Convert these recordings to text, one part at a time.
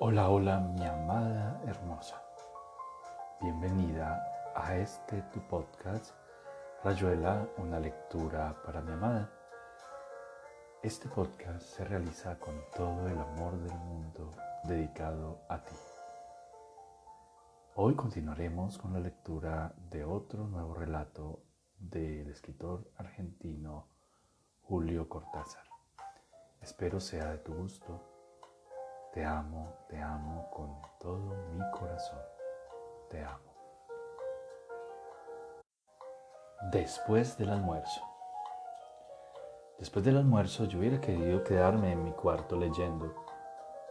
Hola, hola, mi amada hermosa. Bienvenida a este tu podcast, Rayuela, una lectura para mi amada. Este podcast se realiza con todo el amor del mundo dedicado a ti. Hoy continuaremos con la lectura de otro nuevo relato del escritor argentino Julio Cortázar. Espero sea de tu gusto te amo, te amo con todo mi corazón. Te amo. Después del almuerzo. Después del almuerzo yo hubiera querido quedarme en mi cuarto leyendo,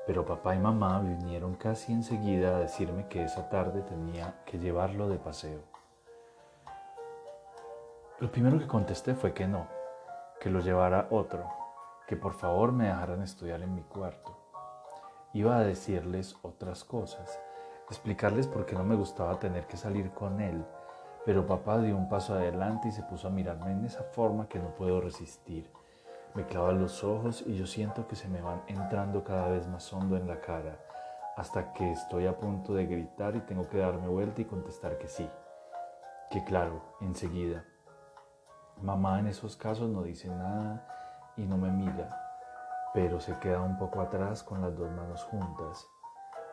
pero papá y mamá vinieron casi enseguida a decirme que esa tarde tenía que llevarlo de paseo. Lo primero que contesté fue que no, que lo llevara otro, que por favor me dejaran estudiar en mi cuarto. Iba a decirles otras cosas, explicarles por qué no me gustaba tener que salir con él, pero papá dio un paso adelante y se puso a mirarme en esa forma que no puedo resistir. Me clava los ojos y yo siento que se me van entrando cada vez más hondo en la cara, hasta que estoy a punto de gritar y tengo que darme vuelta y contestar que sí. Que claro, enseguida. Mamá en esos casos no dice nada y no me mira, pero se queda un poco atrás con las dos manos juntas.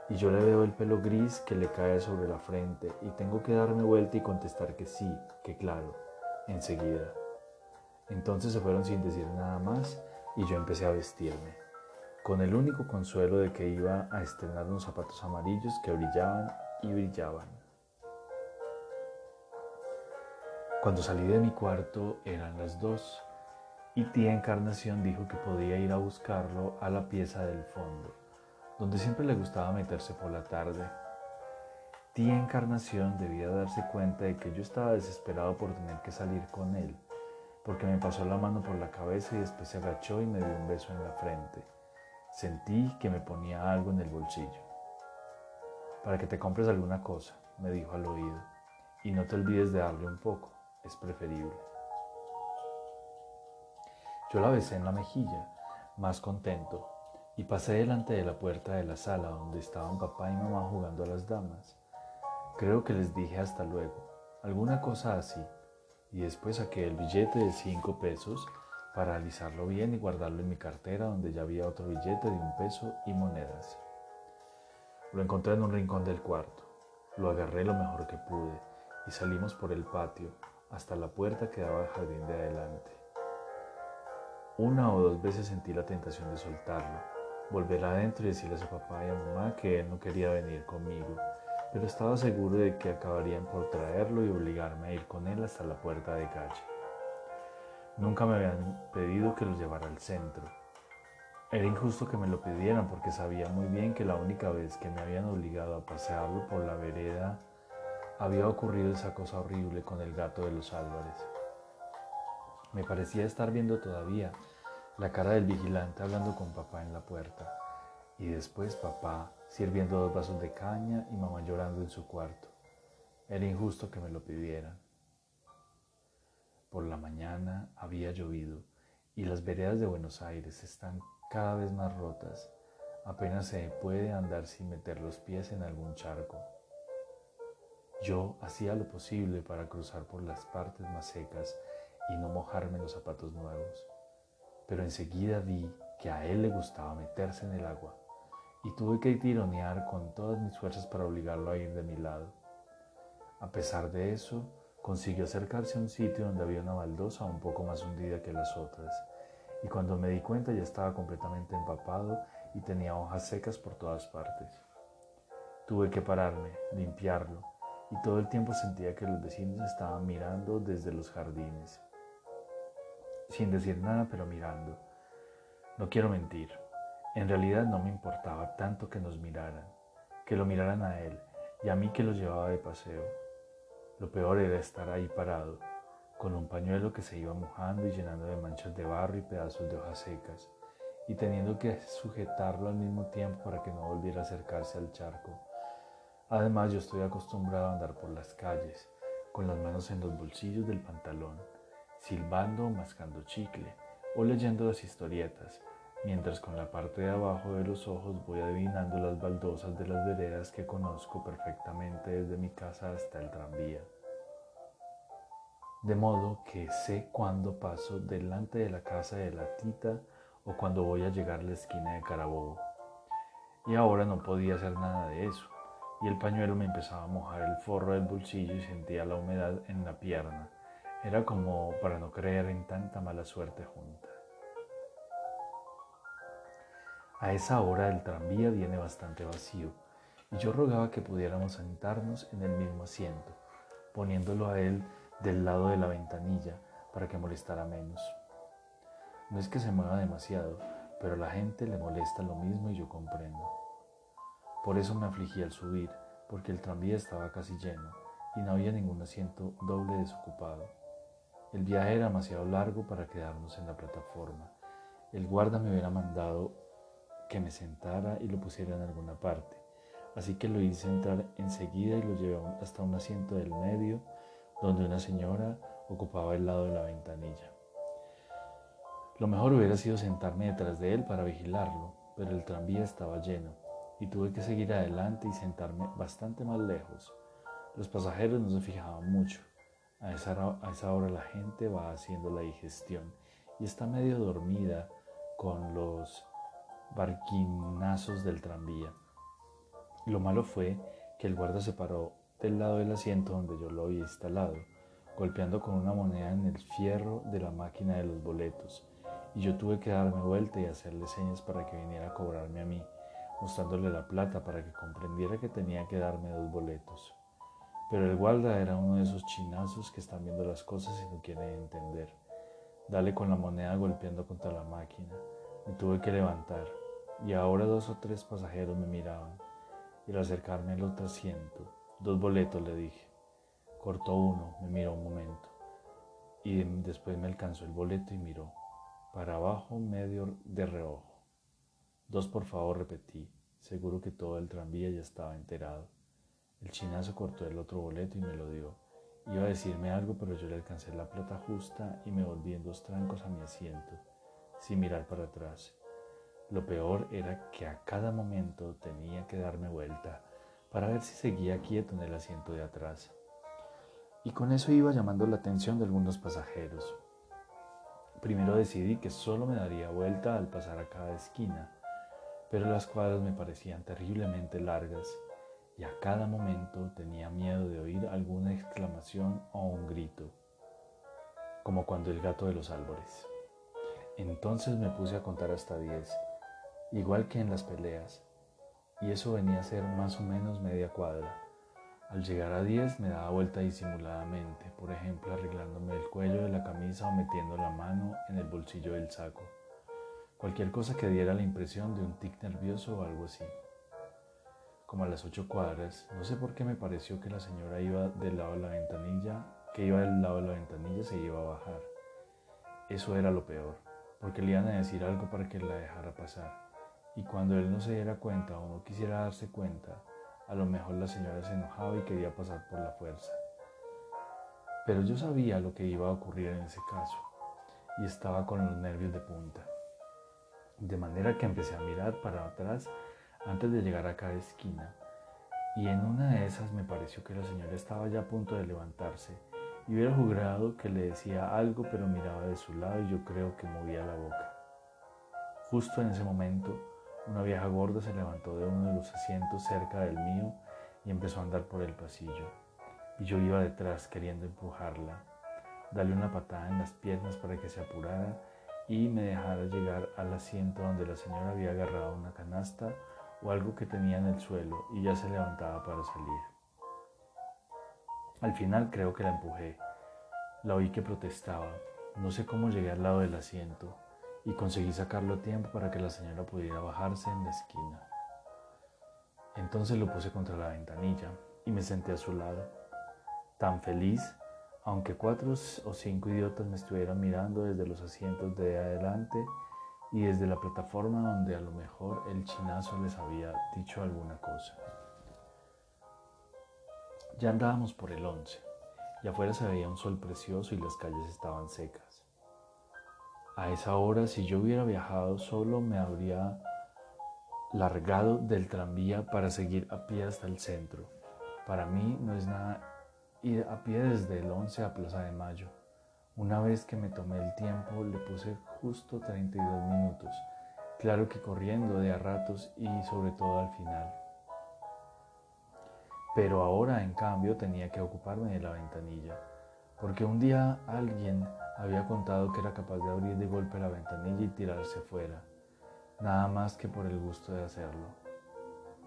Y yo le veo el pelo gris que le cae sobre la frente y tengo que darme vuelta y contestar que sí, que claro, enseguida. Entonces se fueron sin decir nada más y yo empecé a vestirme, con el único consuelo de que iba a estrenar unos zapatos amarillos que brillaban y brillaban. Cuando salí de mi cuarto eran las dos y tía Encarnación dijo que podía ir a buscarlo a la pieza del fondo, donde siempre le gustaba meterse por la tarde. Tía Encarnación debía darse cuenta de que yo estaba desesperado por tener que salir con él, porque me pasó la mano por la cabeza y después se agachó y me dio un beso en la frente. Sentí que me ponía algo en el bolsillo. Para que te compres alguna cosa, me dijo al oído, y no te olvides de darle un poco, es preferible. Yo la besé en la mejilla, más contento, y pasé delante de la puerta de la sala donde estaban papá y mamá jugando a las damas. Creo que les dije hasta luego, alguna cosa así, y después saqué el billete de cinco pesos para alisarlo bien y guardarlo en mi cartera donde ya había otro billete de un peso y monedas. Lo encontré en un rincón del cuarto, lo agarré lo mejor que pude y salimos por el patio hasta la puerta que daba al jardín de adelante. Una o dos veces sentí la tentación de soltarlo, volver adentro y decirle a su papá y a mamá que él no quería venir conmigo, pero estaba seguro de que acabarían por traerlo y obligarme a ir con él hasta la puerta de calle. Nunca me habían pedido que lo llevara al centro. Era injusto que me lo pidieran porque sabía muy bien que la única vez que me habían obligado a pasearlo por la vereda había ocurrido esa cosa horrible con el gato de los Álvarez. Me parecía estar viendo todavía la cara del vigilante hablando con papá en la puerta y después papá sirviendo dos vasos de caña y mamá llorando en su cuarto. Era injusto que me lo pidieran. Por la mañana había llovido y las veredas de Buenos Aires están cada vez más rotas. Apenas se puede andar sin meter los pies en algún charco. Yo hacía lo posible para cruzar por las partes más secas y no mojarme los zapatos nuevos. Pero enseguida vi que a él le gustaba meterse en el agua y tuve que tironear con todas mis fuerzas para obligarlo a ir de mi lado. A pesar de eso, consiguió acercarse a un sitio donde había una baldosa un poco más hundida que las otras, y cuando me di cuenta ya estaba completamente empapado y tenía hojas secas por todas partes. Tuve que pararme, limpiarlo, y todo el tiempo sentía que los vecinos estaban mirando desde los jardines sin decir nada pero mirando. No quiero mentir, en realidad no me importaba tanto que nos miraran, que lo miraran a él y a mí que lo llevaba de paseo. Lo peor era estar ahí parado, con un pañuelo que se iba mojando y llenando de manchas de barro y pedazos de hojas secas, y teniendo que sujetarlo al mismo tiempo para que no volviera a acercarse al charco. Además yo estoy acostumbrado a andar por las calles, con las manos en los bolsillos del pantalón silbando o mascando chicle o leyendo las historietas, mientras con la parte de abajo de los ojos voy adivinando las baldosas de las veredas que conozco perfectamente desde mi casa hasta el tranvía. De modo que sé cuándo paso delante de la casa de la tita o cuando voy a llegar a la esquina de Carabobo. Y ahora no podía hacer nada de eso, y el pañuelo me empezaba a mojar el forro del bolsillo y sentía la humedad en la pierna. Era como para no creer en tanta mala suerte junta. A esa hora el tranvía viene bastante vacío y yo rogaba que pudiéramos sentarnos en el mismo asiento, poniéndolo a él del lado de la ventanilla para que molestara menos. No es que se mueva demasiado, pero a la gente le molesta lo mismo y yo comprendo. Por eso me afligí al subir, porque el tranvía estaba casi lleno y no había ningún asiento doble desocupado. El viaje era demasiado largo para quedarnos en la plataforma. El guarda me hubiera mandado que me sentara y lo pusiera en alguna parte, así que lo hice entrar enseguida y lo llevé hasta un asiento del medio, donde una señora ocupaba el lado de la ventanilla. Lo mejor hubiera sido sentarme detrás de él para vigilarlo, pero el tranvía estaba lleno y tuve que seguir adelante y sentarme bastante más lejos. Los pasajeros no se fijaban mucho. A esa, a esa hora la gente va haciendo la digestión y está medio dormida con los barquinazos del tranvía. Lo malo fue que el guarda se paró del lado del asiento donde yo lo había instalado, golpeando con una moneda en el fierro de la máquina de los boletos y yo tuve que darme vuelta y hacerle señas para que viniera a cobrarme a mí, mostrándole la plata para que comprendiera que tenía que darme dos boletos. Pero el guarda era uno de esos chinazos que están viendo las cosas y no quieren entender. Dale con la moneda golpeando contra la máquina. Me tuve que levantar y ahora dos o tres pasajeros me miraban. Y al acercarme al otro asiento, dos boletos le dije. Cortó uno, me miró un momento y después me alcanzó el boleto y miró para abajo medio de reojo. Dos por favor, repetí, seguro que todo el tranvía ya estaba enterado. El chinazo cortó el otro boleto y me lo dio. Iba a decirme algo, pero yo le alcancé la plata justa y me volví en dos trancos a mi asiento, sin mirar para atrás. Lo peor era que a cada momento tenía que darme vuelta para ver si seguía quieto en el asiento de atrás. Y con eso iba llamando la atención de algunos pasajeros. Primero decidí que solo me daría vuelta al pasar a cada esquina, pero las cuadras me parecían terriblemente largas y a cada momento tenía miedo de oír alguna exclamación o un grito, como cuando el gato de los árboles. Entonces me puse a contar hasta diez, igual que en las peleas, y eso venía a ser más o menos media cuadra. Al llegar a 10 me daba vuelta disimuladamente, por ejemplo arreglándome el cuello de la camisa o metiendo la mano en el bolsillo del saco. Cualquier cosa que diera la impresión de un tic nervioso o algo así. Como a las ocho cuadras, no sé por qué me pareció que la señora iba del lado de la ventanilla, que iba del lado de la ventanilla se iba a bajar. Eso era lo peor, porque le iban a decir algo para que la dejara pasar. Y cuando él no se diera cuenta o no quisiera darse cuenta, a lo mejor la señora se enojaba y quería pasar por la fuerza. Pero yo sabía lo que iba a ocurrir en ese caso y estaba con los nervios de punta. De manera que empecé a mirar para atrás antes de llegar a cada esquina y en una de esas me pareció que la señora estaba ya a punto de levantarse y hubiera jurado que le decía algo pero miraba de su lado y yo creo que movía la boca. Justo en ese momento una vieja gorda se levantó de uno de los asientos cerca del mío y empezó a andar por el pasillo. Y yo iba detrás queriendo empujarla, darle una patada en las piernas para que se apurara y me dejara llegar al asiento donde la señora había agarrado una canasta o algo que tenía en el suelo y ya se levantaba para salir. Al final creo que la empujé. La oí que protestaba. No sé cómo llegué al lado del asiento y conseguí sacarlo a tiempo para que la señora pudiera bajarse en la esquina. Entonces lo puse contra la ventanilla y me senté a su lado, tan feliz, aunque cuatro o cinco idiotas me estuvieran mirando desde los asientos de adelante y desde la plataforma donde a lo mejor el chinazo les había dicho alguna cosa. Ya andábamos por el once y afuera se veía un sol precioso y las calles estaban secas. A esa hora, si yo hubiera viajado solo, me habría largado del tranvía para seguir a pie hasta el centro. Para mí no es nada ir a pie desde el 11 a Plaza de Mayo. Una vez que me tomé el tiempo, le puse justo 32 minutos. Claro que corriendo de a ratos y sobre todo al final. Pero ahora, en cambio, tenía que ocuparme de la ventanilla, porque un día alguien había contado que era capaz de abrir de golpe la ventanilla y tirarse fuera, nada más que por el gusto de hacerlo,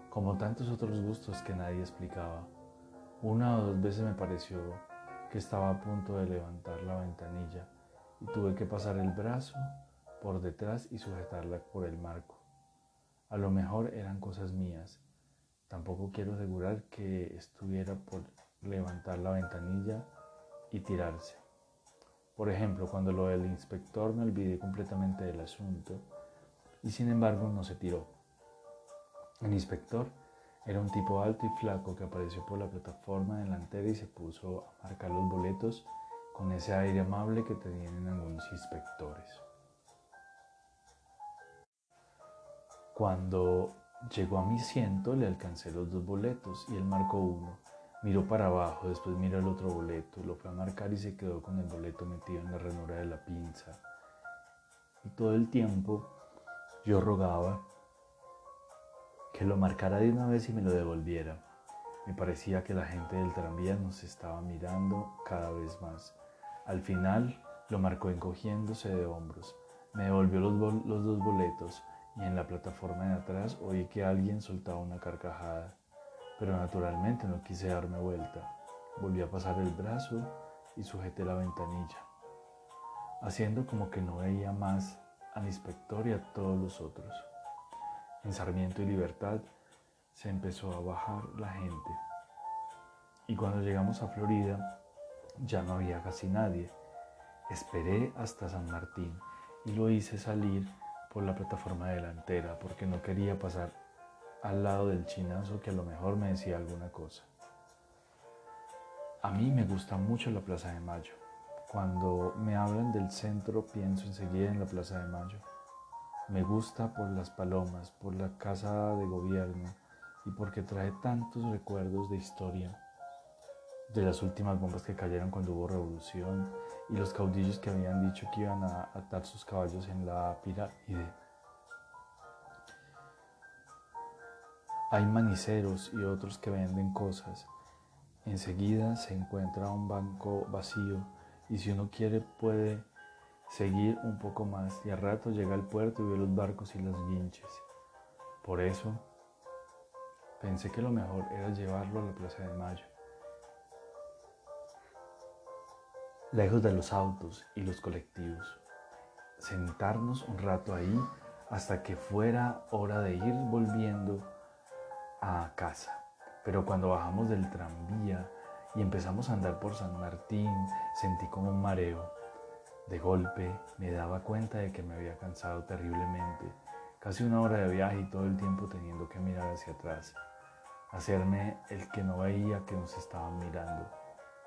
como tantos otros gustos que nadie explicaba. Una o dos veces me pareció que estaba a punto de levantar la ventanilla y tuve que pasar el brazo por detrás y sujetarla por el marco. A lo mejor eran cosas mías. Tampoco quiero asegurar que estuviera por levantar la ventanilla y tirarse. Por ejemplo, cuando lo del inspector me olvidé completamente del asunto y sin embargo no se tiró. El inspector era un tipo alto y flaco que apareció por la plataforma delantera y se puso a marcar los boletos con ese aire amable que tenían algunos inspectores. Cuando llegó a mi asiento le alcancé los dos boletos y él marcó uno. Miró para abajo, después miró el otro boleto, lo fue a marcar y se quedó con el boleto metido en la ranura de la pinza. Y todo el tiempo yo rogaba que lo marcara de una vez y me lo devolviera. Me parecía que la gente del tranvía nos estaba mirando cada vez más. Al final lo marcó encogiéndose de hombros. Me devolvió los, los dos boletos y en la plataforma de atrás oí que alguien soltaba una carcajada. Pero naturalmente no quise darme vuelta. Volví a pasar el brazo y sujeté la ventanilla, haciendo como que no veía más al inspector y a todos los otros en Sarmiento y Libertad, se empezó a bajar la gente. Y cuando llegamos a Florida, ya no había casi nadie. Esperé hasta San Martín y lo hice salir por la plataforma delantera porque no quería pasar al lado del chinazo que a lo mejor me decía alguna cosa. A mí me gusta mucho la Plaza de Mayo. Cuando me hablan del centro pienso enseguida en la Plaza de Mayo. Me gusta por las palomas, por la casa de gobierno y porque trae tantos recuerdos de historia, de las últimas bombas que cayeron cuando hubo revolución y los caudillos que habían dicho que iban a atar sus caballos en la pirámide. Hay maniceros y otros que venden cosas. Enseguida se encuentra un banco vacío y si uno quiere puede seguir un poco más y al rato llega al puerto y ve los barcos y las guinches. Por eso pensé que lo mejor era llevarlo a la Plaza de Mayo. Lejos de los autos y los colectivos. Sentarnos un rato ahí hasta que fuera hora de ir volviendo a casa. Pero cuando bajamos del tranvía y empezamos a andar por San Martín, sentí como un mareo de golpe me daba cuenta de que me había cansado terriblemente, casi una hora de viaje y todo el tiempo teniendo que mirar hacia atrás, hacerme el que no veía que nos estaban mirando,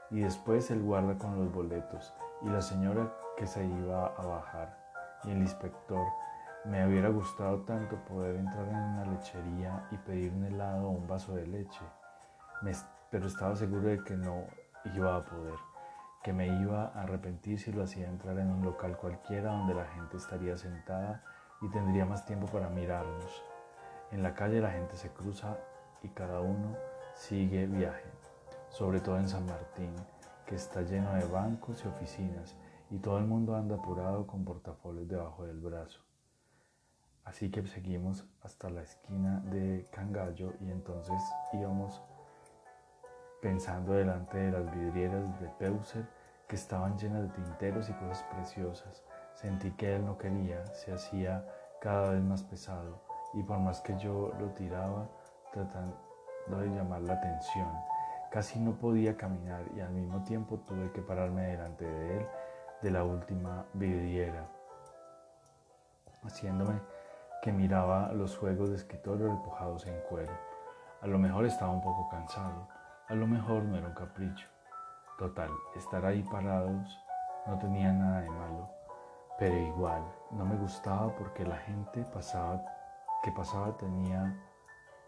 y después el guarda con los boletos y la señora que se iba a bajar y el inspector. Me hubiera gustado tanto poder entrar en una lechería y pedir un helado o un vaso de leche, pero estaba seguro de que no iba a poder que me iba a arrepentir si lo hacía entrar en un local cualquiera donde la gente estaría sentada y tendría más tiempo para mirarnos. En la calle la gente se cruza y cada uno sigue viaje, sobre todo en San Martín, que está lleno de bancos y oficinas y todo el mundo anda apurado con portafolios debajo del brazo. Así que seguimos hasta la esquina de Cangallo y entonces íbamos pensando delante de las vidrieras de Peuser que estaban llenas de tinteros y cosas preciosas. Sentí que él no quería, se hacía cada vez más pesado y por más que yo lo tiraba tratando de llamar la atención, casi no podía caminar y al mismo tiempo tuve que pararme delante de él de la última vidriera, haciéndome que miraba los juegos de escritorio repujados en cuero. A lo mejor estaba un poco cansado a lo mejor no era un capricho. Total, estar ahí parados no tenía nada de malo, pero igual no me gustaba porque la gente que pasaba tenía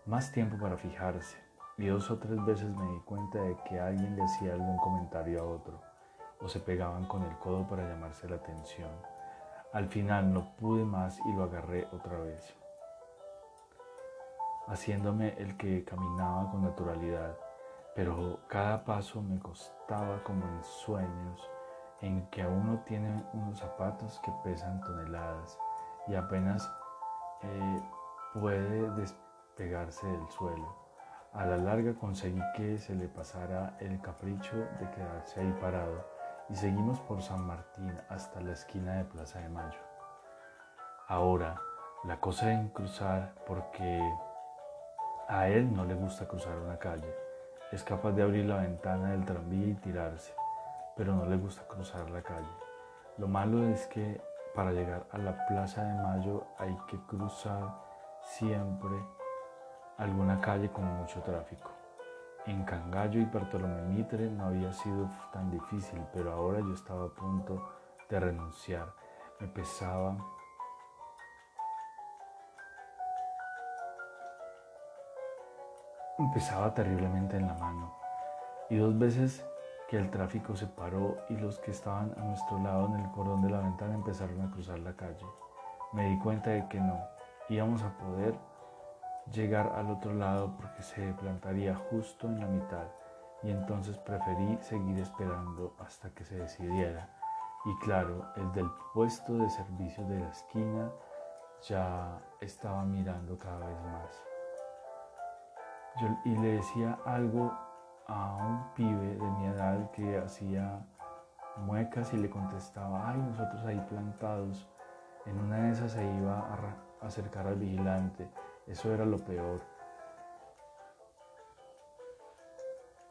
más tiempo para fijarse y dos o tres veces me di cuenta de que alguien le hacía algún comentario a otro o se pegaban con el codo para llamarse la atención. Al final no pude más y lo agarré otra vez, haciéndome el que caminaba con naturalidad, pero cada paso me costaba como en sueños en que uno tiene unos zapatos que pesan toneladas y apenas eh, puede despegarse del suelo. A la larga conseguí que se le pasara el capricho de quedarse ahí parado y seguimos por San Martín hasta la esquina de Plaza de Mayo. Ahora, la cosa en cruzar porque a él no le gusta cruzar una calle. Es capaz de abrir la ventana del tranvía y tirarse pero no le gusta cruzar la calle. Lo malo es que para llegar a la Plaza de Mayo hay que cruzar siempre alguna calle con mucho tráfico. En Cangallo y Bartolomé Mitre no había sido tan difícil, pero ahora yo estaba a punto de renunciar. Me pesaba me pesaba terriblemente en la mano. Y dos veces el tráfico se paró y los que estaban a nuestro lado en el cordón de la ventana empezaron a cruzar la calle. Me di cuenta de que no íbamos a poder llegar al otro lado porque se plantaría justo en la mitad y entonces preferí seguir esperando hasta que se decidiera. Y claro, el del puesto de servicio de la esquina ya estaba mirando cada vez más. Y le decía algo a un pibe de mi edad que hacía muecas y le contestaba, ay, nosotros ahí plantados. En una de esas se iba a acercar al vigilante. Eso era lo peor.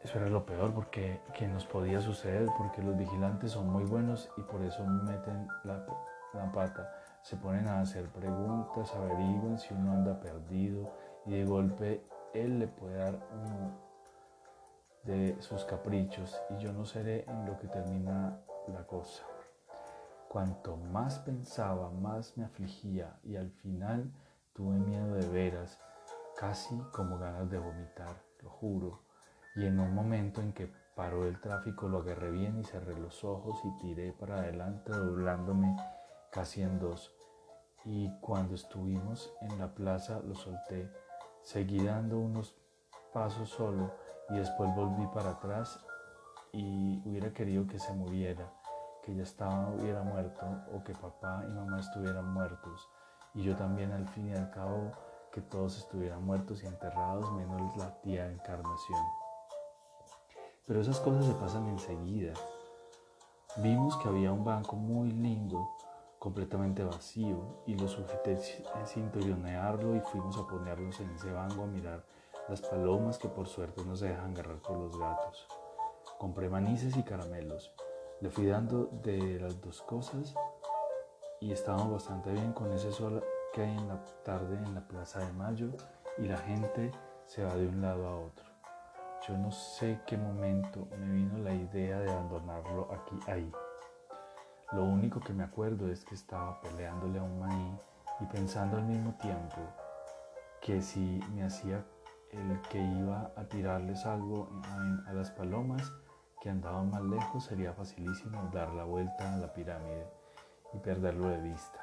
Eso era lo peor porque que nos podía suceder, porque los vigilantes son muy buenos y por eso meten la, la pata. Se ponen a hacer preguntas, averiguan si uno anda perdido y de golpe él le puede dar un, de sus caprichos y yo no seré en lo que termina la cosa. Cuanto más pensaba, más me afligía y al final tuve miedo de veras, casi como ganas de vomitar, lo juro. Y en un momento en que paró el tráfico lo agarré bien y cerré los ojos y tiré para adelante doblándome casi en dos. Y cuando estuvimos en la plaza lo solté. Seguí dando unos pasos solo y después volví para atrás y hubiera querido que se muriera, que ya estaba, hubiera muerto o que papá y mamá estuvieran muertos y yo también al fin y al cabo que todos estuvieran muertos y enterrados menos la tía Encarnación. Pero esas cosas se pasan enseguida. Vimos que había un banco muy lindo, completamente vacío, y lo suficiente sin y fuimos a ponernos en ese banco a mirar las palomas que por suerte no se dejan agarrar por los gatos. Compré manices y caramelos. Le fui dando de las dos cosas y estábamos bastante bien con ese sol que hay en la tarde en la Plaza de Mayo y la gente se va de un lado a otro. Yo no sé qué momento me vino la idea de abandonarlo aquí ahí. Lo único que me acuerdo es que estaba peleándole a un maíz y pensando al mismo tiempo que si me hacía el que iba a tirarles algo a, las palomas que andaban más lejos sería facilísimo dar la vuelta a la pirámide y perderlo de vista.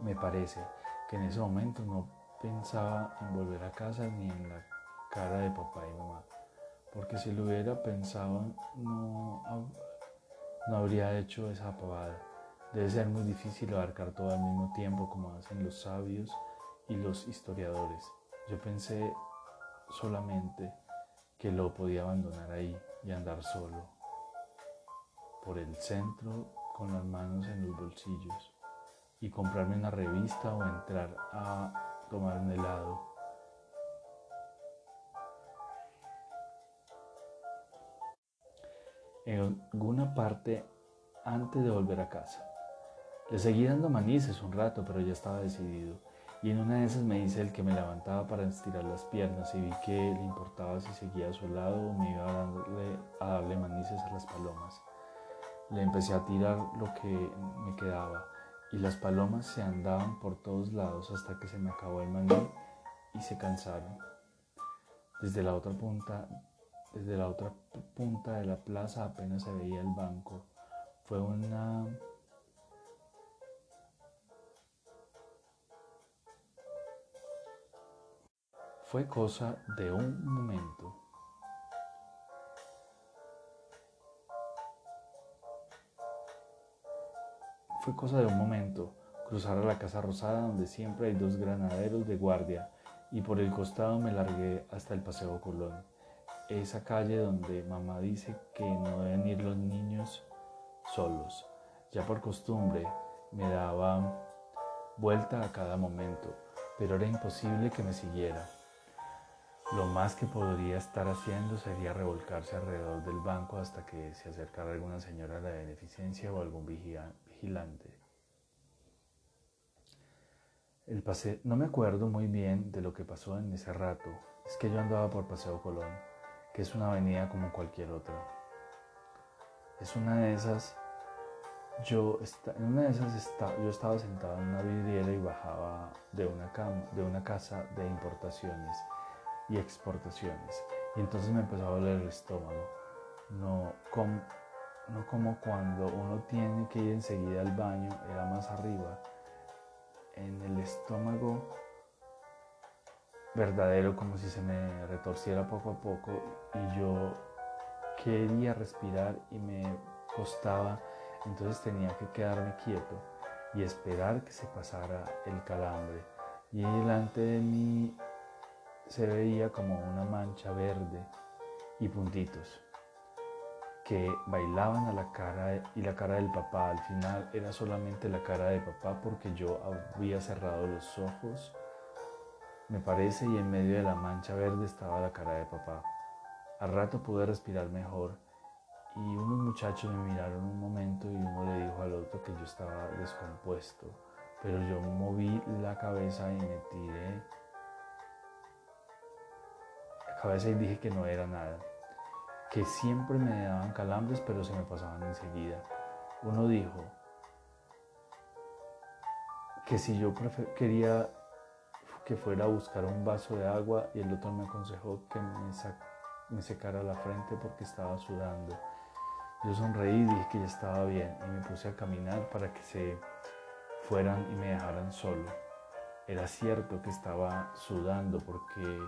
Me parece que en ese momento no pensaba en volver a casa ni en la cara de papá y mamá, porque si lo hubiera pensado no, no habría hecho esa pavada. Debe ser muy difícil abarcar todo al mismo tiempo como hacen los sabios y los historiadores. Yo pensé solamente que lo podía abandonar ahí y andar solo por el centro con las manos en los bolsillos y comprarme una revista o entrar a tomar un helado. En alguna parte antes de volver a casa. Le seguí dando manices un rato, pero ya estaba decidido. Y en una de esas me dice el que me levantaba para estirar las piernas y vi que le importaba si seguía a su lado o me iba a darle, a darle manices a las palomas. Le empecé a tirar lo que me quedaba y las palomas se andaban por todos lados hasta que se me acabó el maní y se cansaron. Desde la otra punta, desde la otra punta de la plaza apenas se veía el banco. Fue una Fue cosa de un momento. Fue cosa de un momento cruzar a la Casa Rosada donde siempre hay dos granaderos de guardia y por el costado me largué hasta el Paseo Colón, esa calle donde mamá dice que no deben ir los niños solos. Ya por costumbre me daba vuelta a cada momento, pero era imposible que me siguiera. Lo más que podría estar haciendo sería revolcarse alrededor del banco hasta que se acercara alguna señora de beneficencia o algún vigilante. El. No me acuerdo muy bien de lo que pasó en ese rato. Es que yo andaba por Paseo Colón, que es una avenida como cualquier otra. Es una de esas... Yo, en una de esas yo estaba sentado en una vidriera y bajaba de una, de una casa de importaciones y exportaciones. Y entonces me empezó a doler el estómago. No como, no como cuando uno tiene que ir enseguida al baño, era más arriba. En el estómago verdadero, como si se me retorciera poco a poco y yo quería respirar y me costaba, entonces tenía que quedarme quieto y esperar que se pasara el calambre. Y delante de mí se veía como una mancha verde y puntitos que bailaban a la cara y la cara del papá. Al final era solamente la cara de papá porque yo había cerrado los ojos, me parece, y en medio de la mancha verde estaba la cara de papá. Al rato pude respirar mejor y unos muchachos me miraron un momento y uno le dijo al otro que yo estaba descompuesto, pero yo moví la cabeza y me tiré cabeza y dije que no era nada, que siempre me daban calambres pero se me pasaban enseguida. Uno dijo que si yo quería que fuera a buscar un vaso de agua y el otro me aconsejó que me, secara la frente porque estaba sudando. Yo sonreí y dije que ya estaba bien y me puse a caminar para que se fueran y me dejaran solo. Era cierto que estaba sudando porque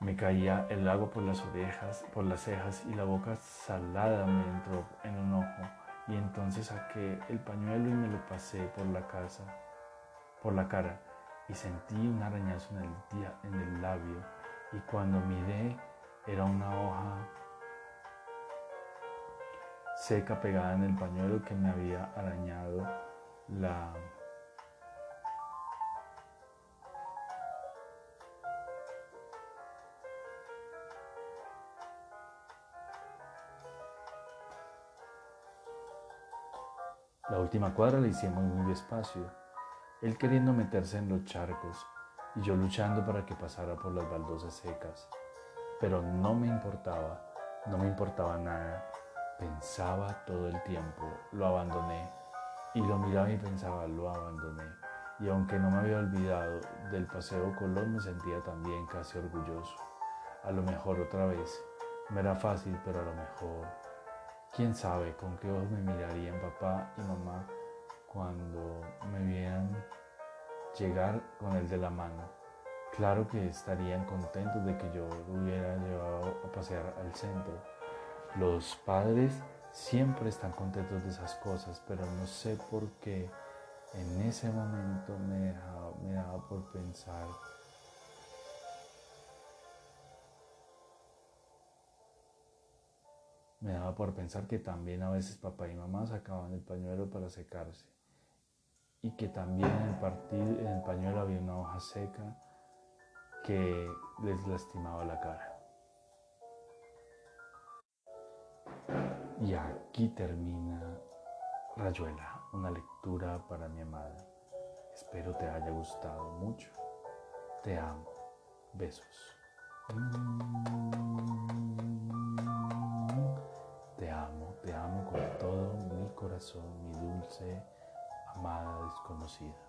me caía el agua por las orejas, por las cejas y la boca salada me entró en un ojo y entonces saqué el pañuelo y me lo pasé por la casa, por la cara y sentí un arañazo en el, en el labio y cuando miré era una hoja seca pegada en el pañuelo que me había arañado la La última cuadra la hicimos muy despacio, él queriendo meterse en los charcos y yo luchando para que pasara por las baldosas secas. Pero no me importaba, no me importaba nada. Pensaba todo el tiempo, lo abandoné. Y lo miraba y pensaba, lo abandoné. Y aunque no me había olvidado del paseo Colón, me sentía también casi orgulloso. A lo mejor otra vez. No era fácil, pero a lo mejor quién sabe con qué ojos me mirarían papá y mamá cuando me vieran llegar con el de la mano. Claro que estarían contentos de que yo lo hubiera llevado a pasear al centro. Los padres siempre están contentos de esas cosas, pero no sé por qué en ese momento me me daba por pensar Me daba por pensar que también a veces papá y mamá sacaban el pañuelo para secarse y que también en el, en el pañuelo había una hoja seca que les lastimaba la cara. Y aquí termina Rayuela, una lectura para mi amada. Espero te haya gustado mucho. Te amo. Besos. Te amo, te amo con corazón, mi dulce, amada desconocida.